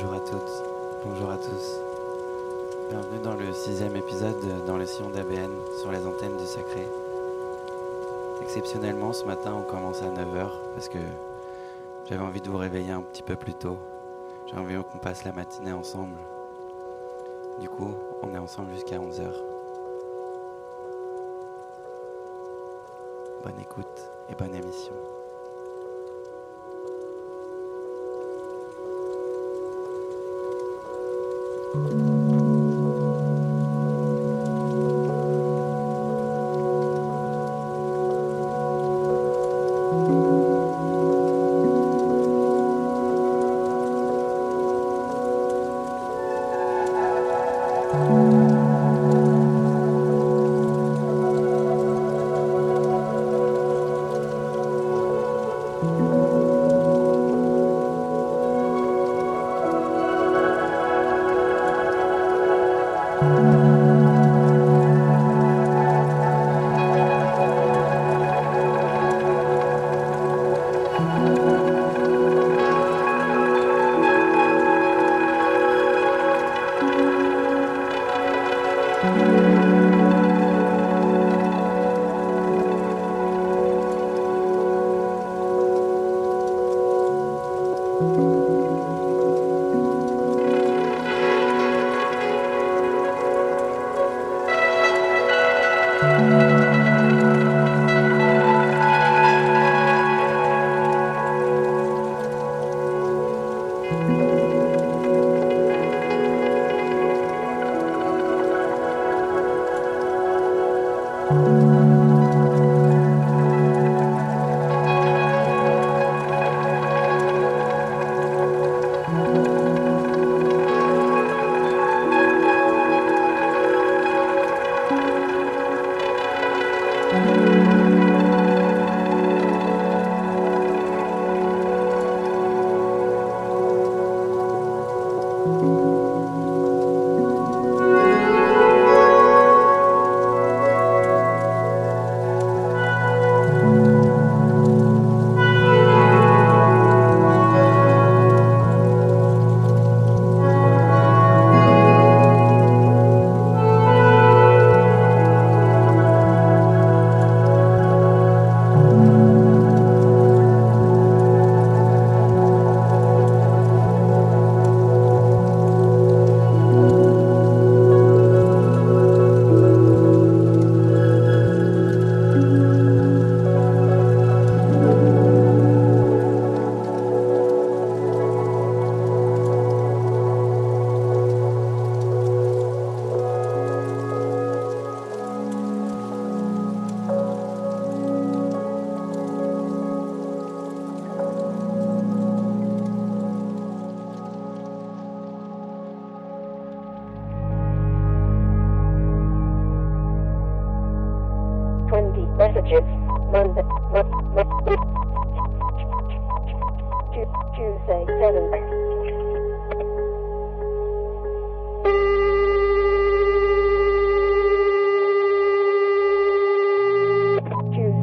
Bonjour à toutes, bonjour à tous. Bienvenue dans le sixième épisode de Dans le sillon d'ABN sur les antennes du sacré. Exceptionnellement, ce matin, on commence à 9h parce que j'avais envie de vous réveiller un petit peu plus tôt. J'ai envie qu'on passe la matinée ensemble. Du coup, on est ensemble jusqu'à 11h. Bonne écoute et bonne émission.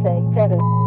say, seven.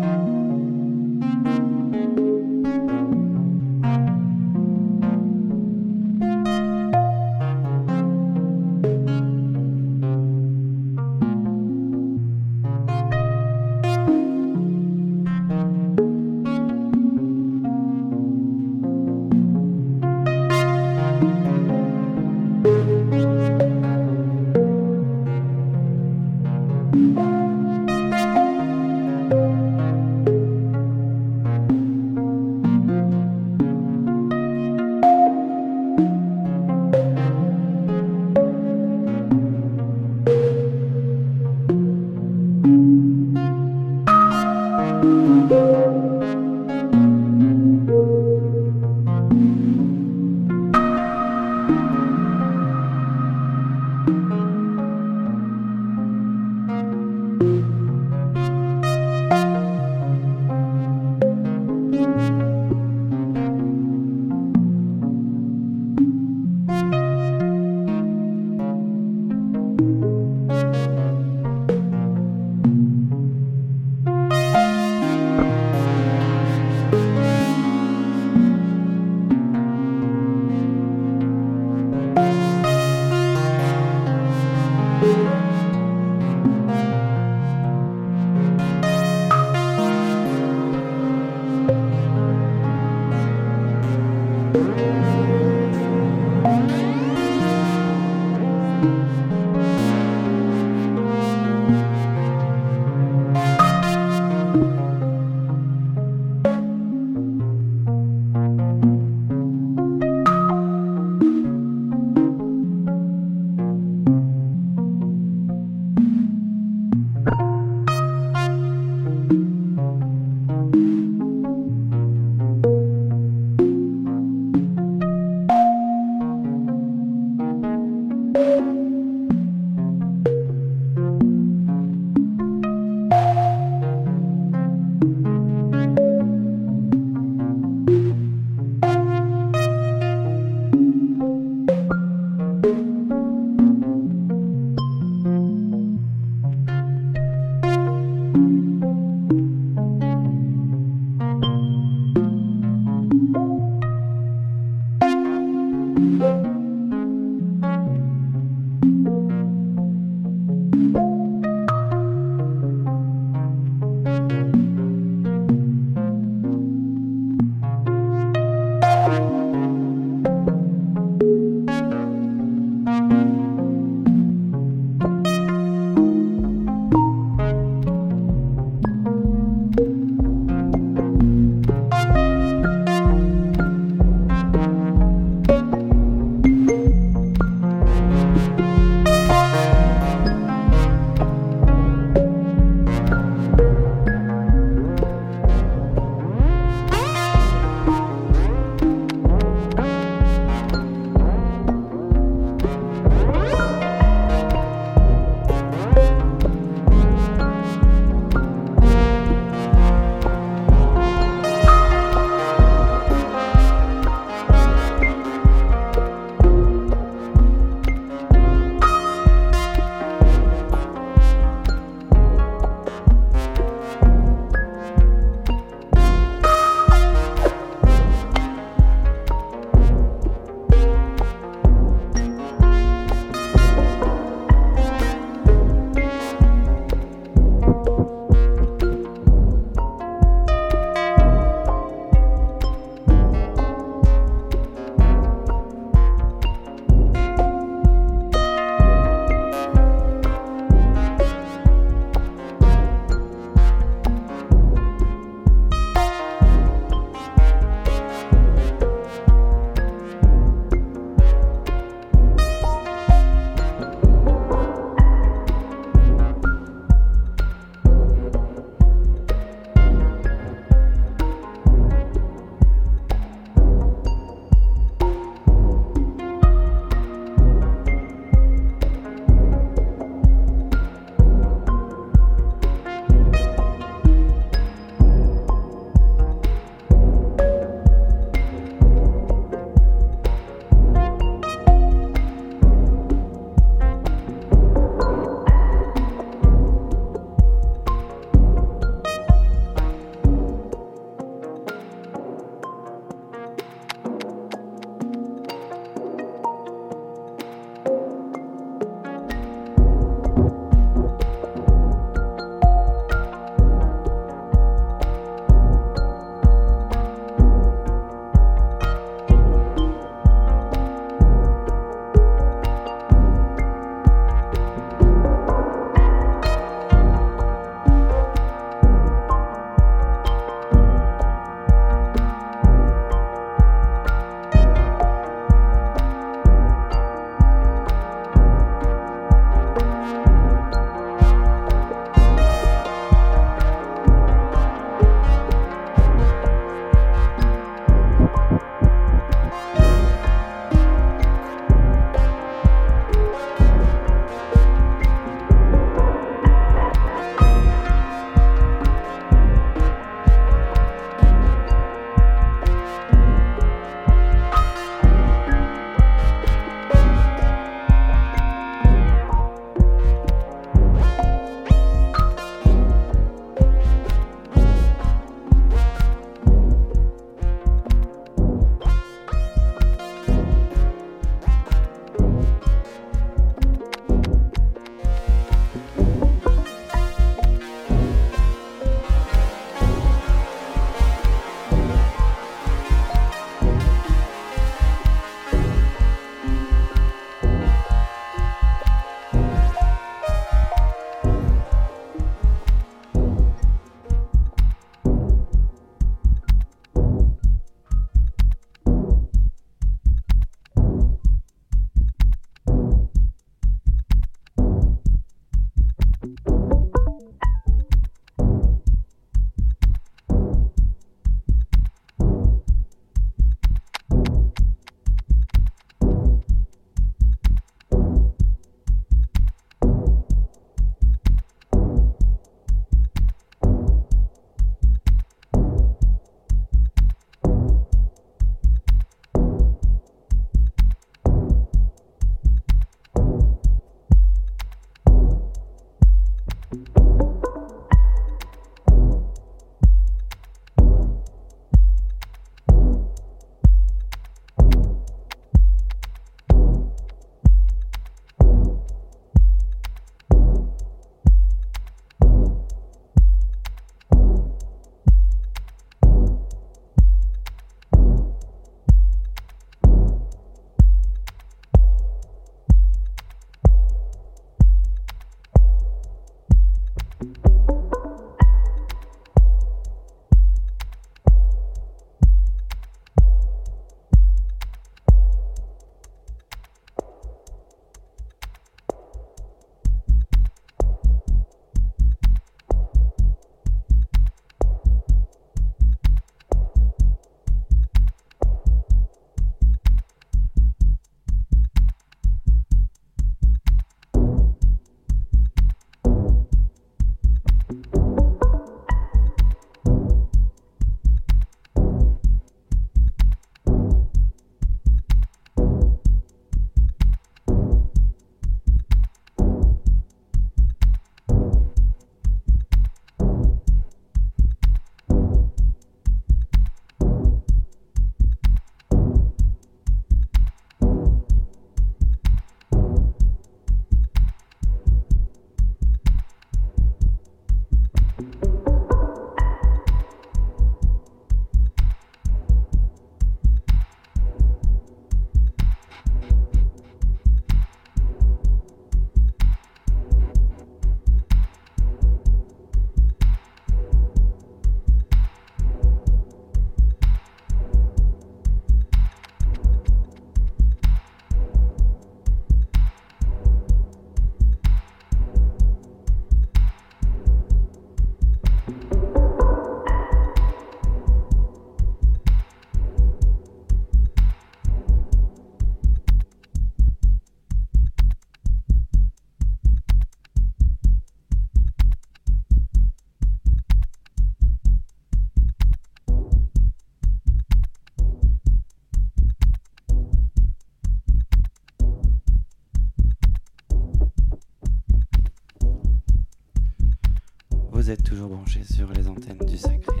Vous êtes toujours branchés sur les antennes du sacré.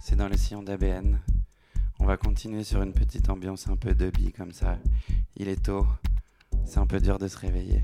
C'est dans le sillon d'ABN. On va continuer sur une petite ambiance un peu dubby comme ça. Il est tôt. C'est un peu dur de se réveiller.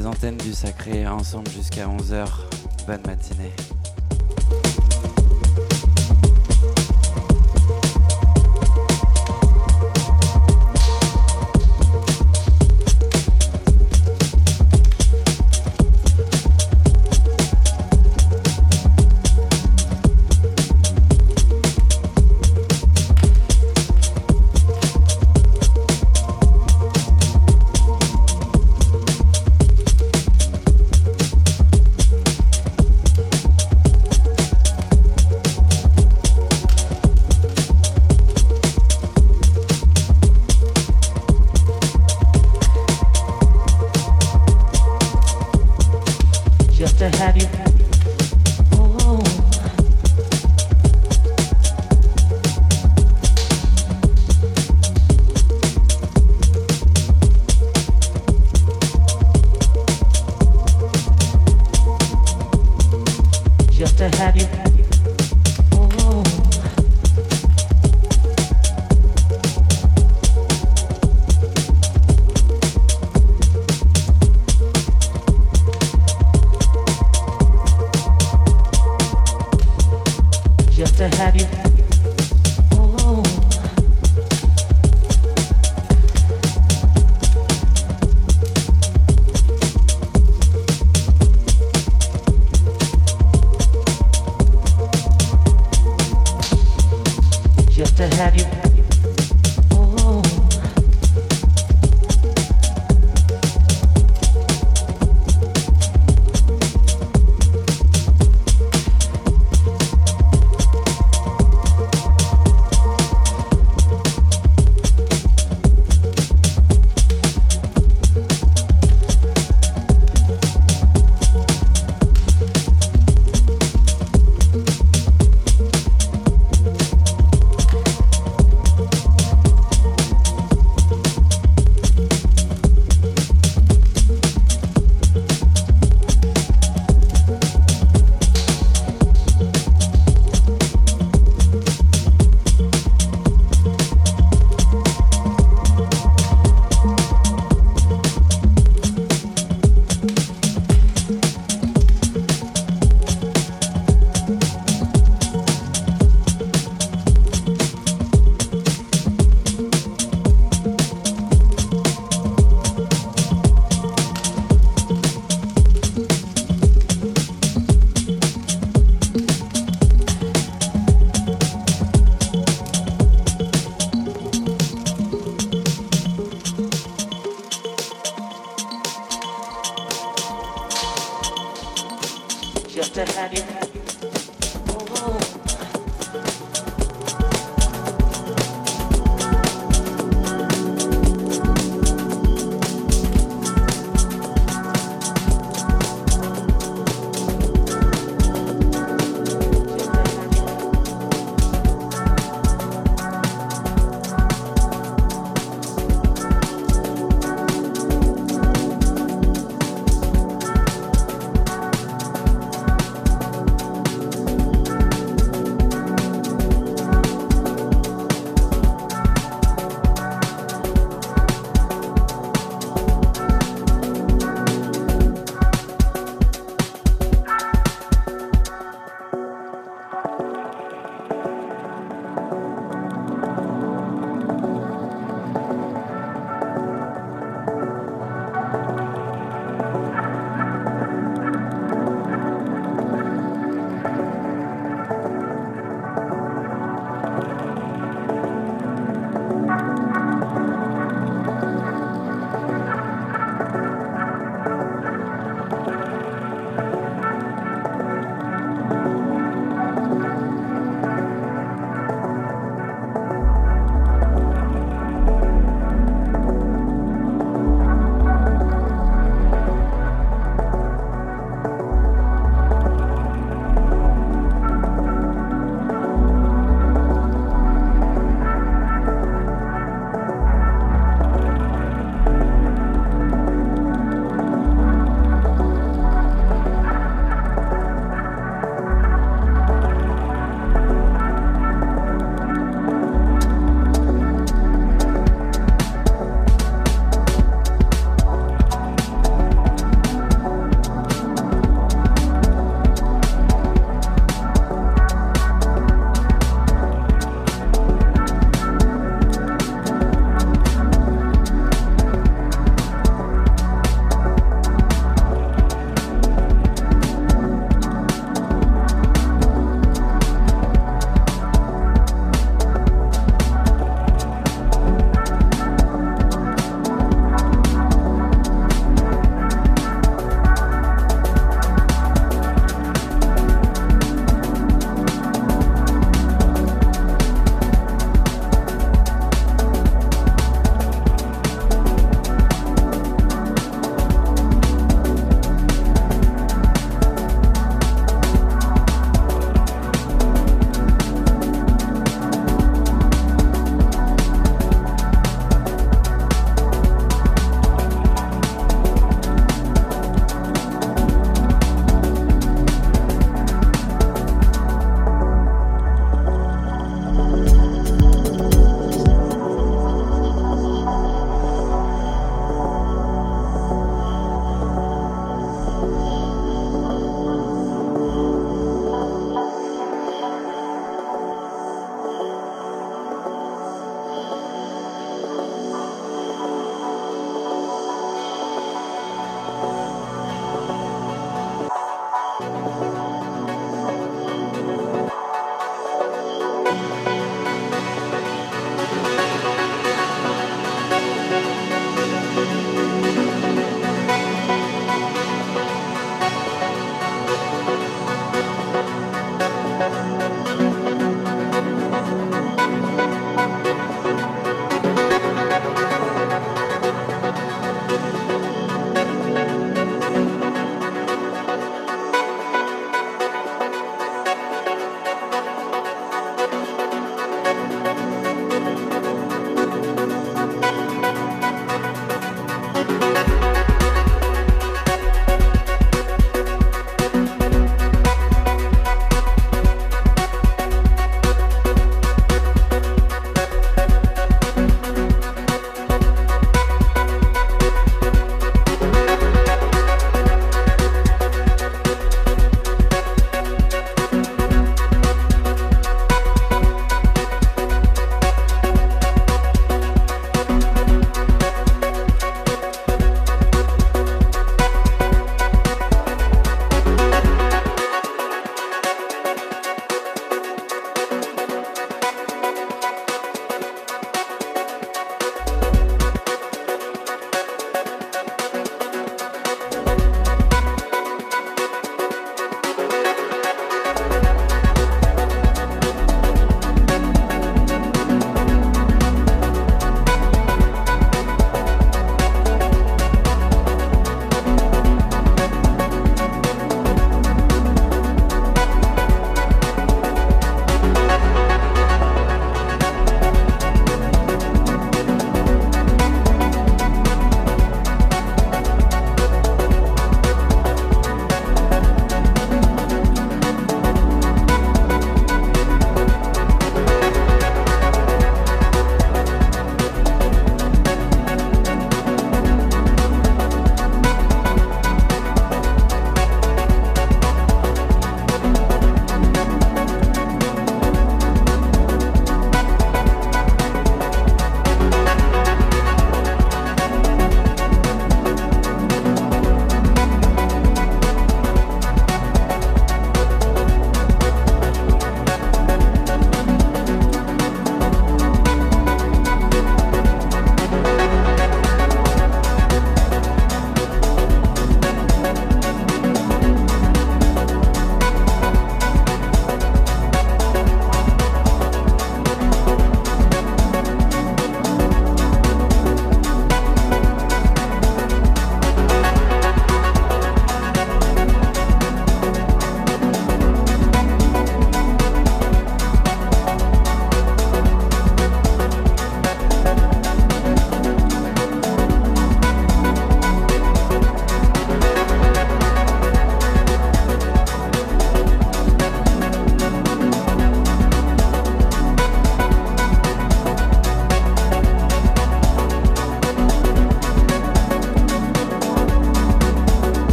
Les antennes du Sacré, ensemble jusqu'à 11h. Bonne matinée.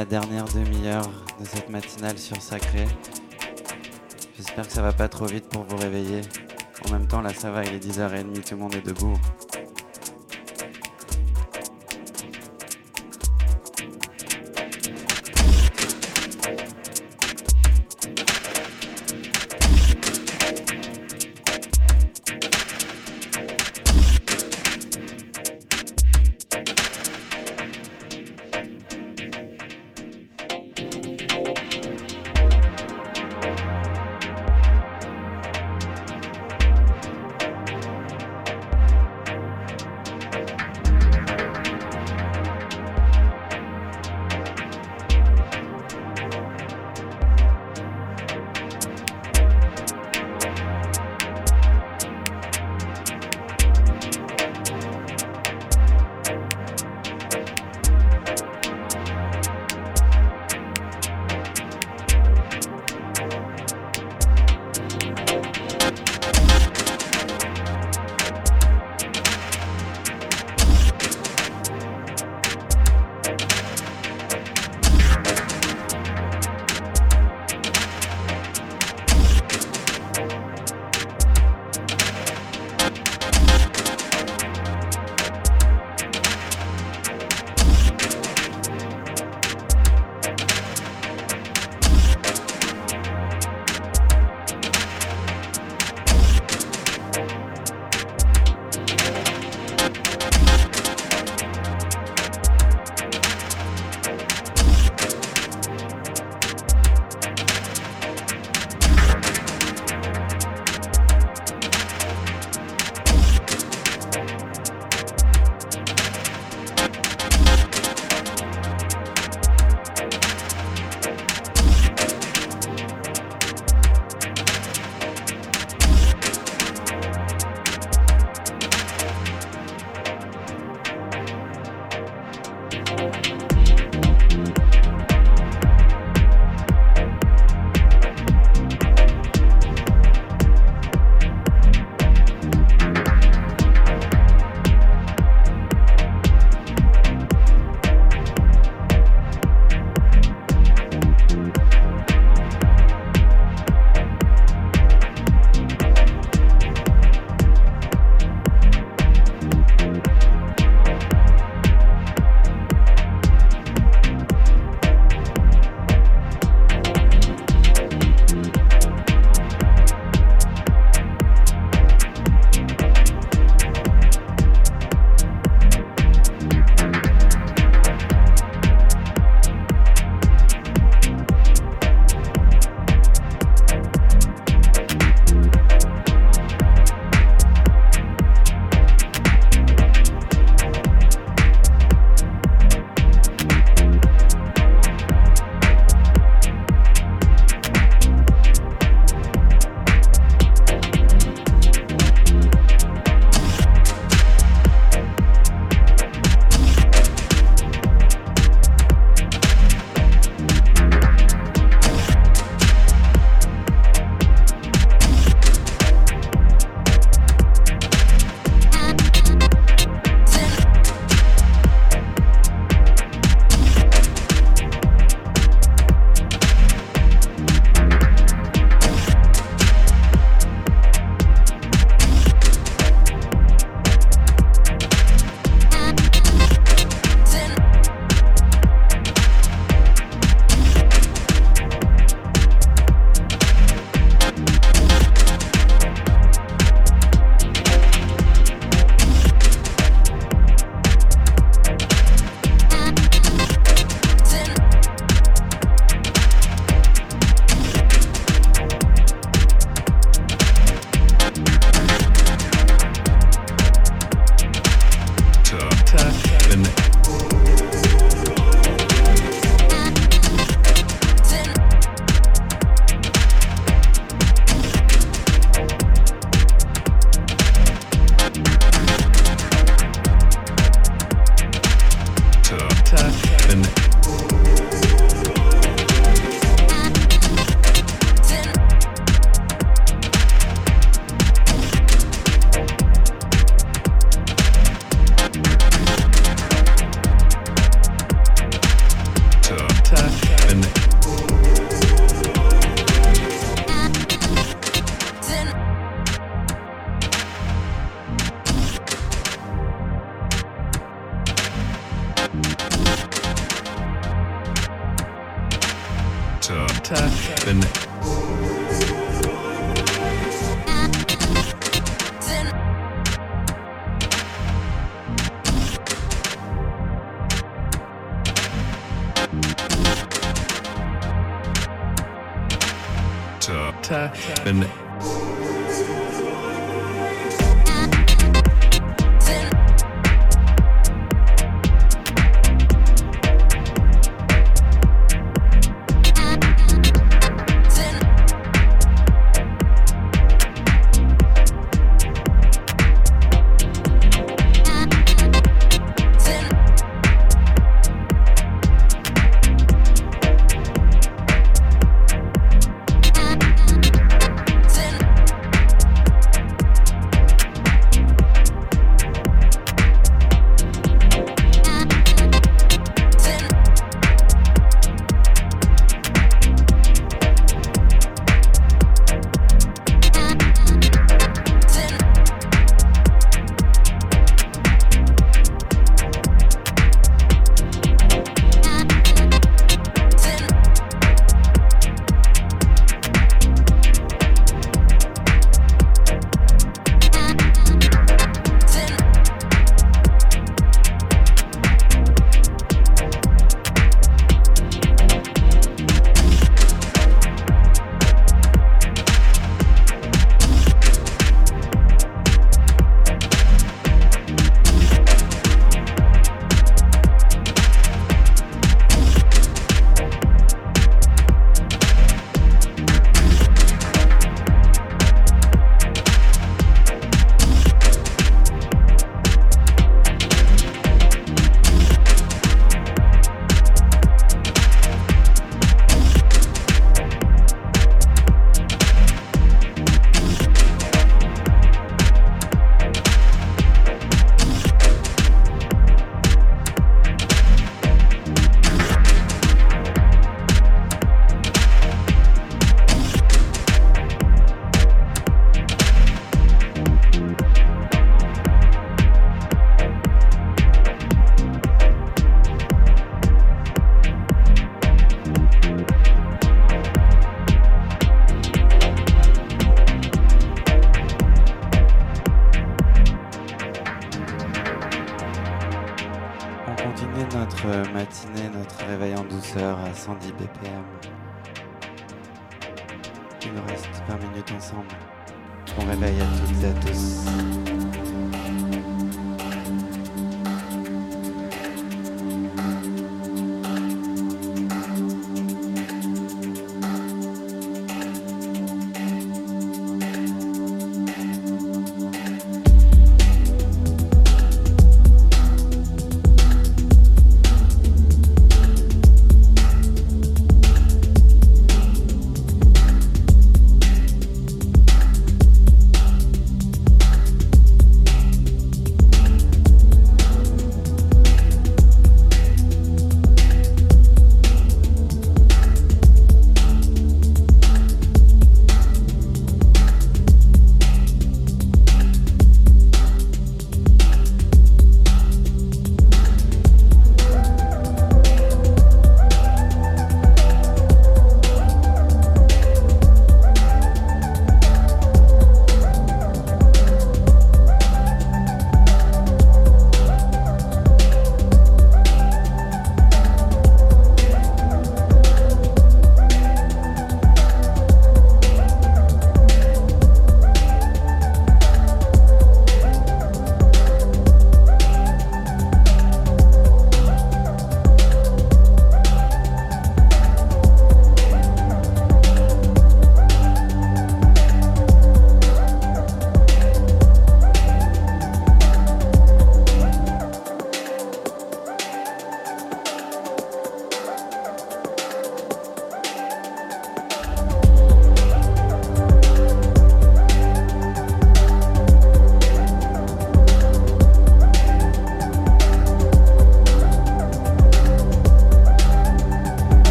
La dernière demi-heure de cette matinale sur Sacré. J'espère que ça va pas trop vite pour vous réveiller. En même temps, là, ça va, il est 10h30, tout le monde est debout.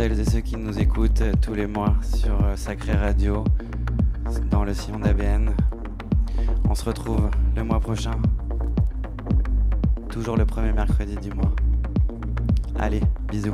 Celles et ceux qui nous écoutent tous les mois sur euh, Sacré Radio, dans le sillon d'ABN. On se retrouve le mois prochain, toujours le premier mercredi du mois. Allez, bisous.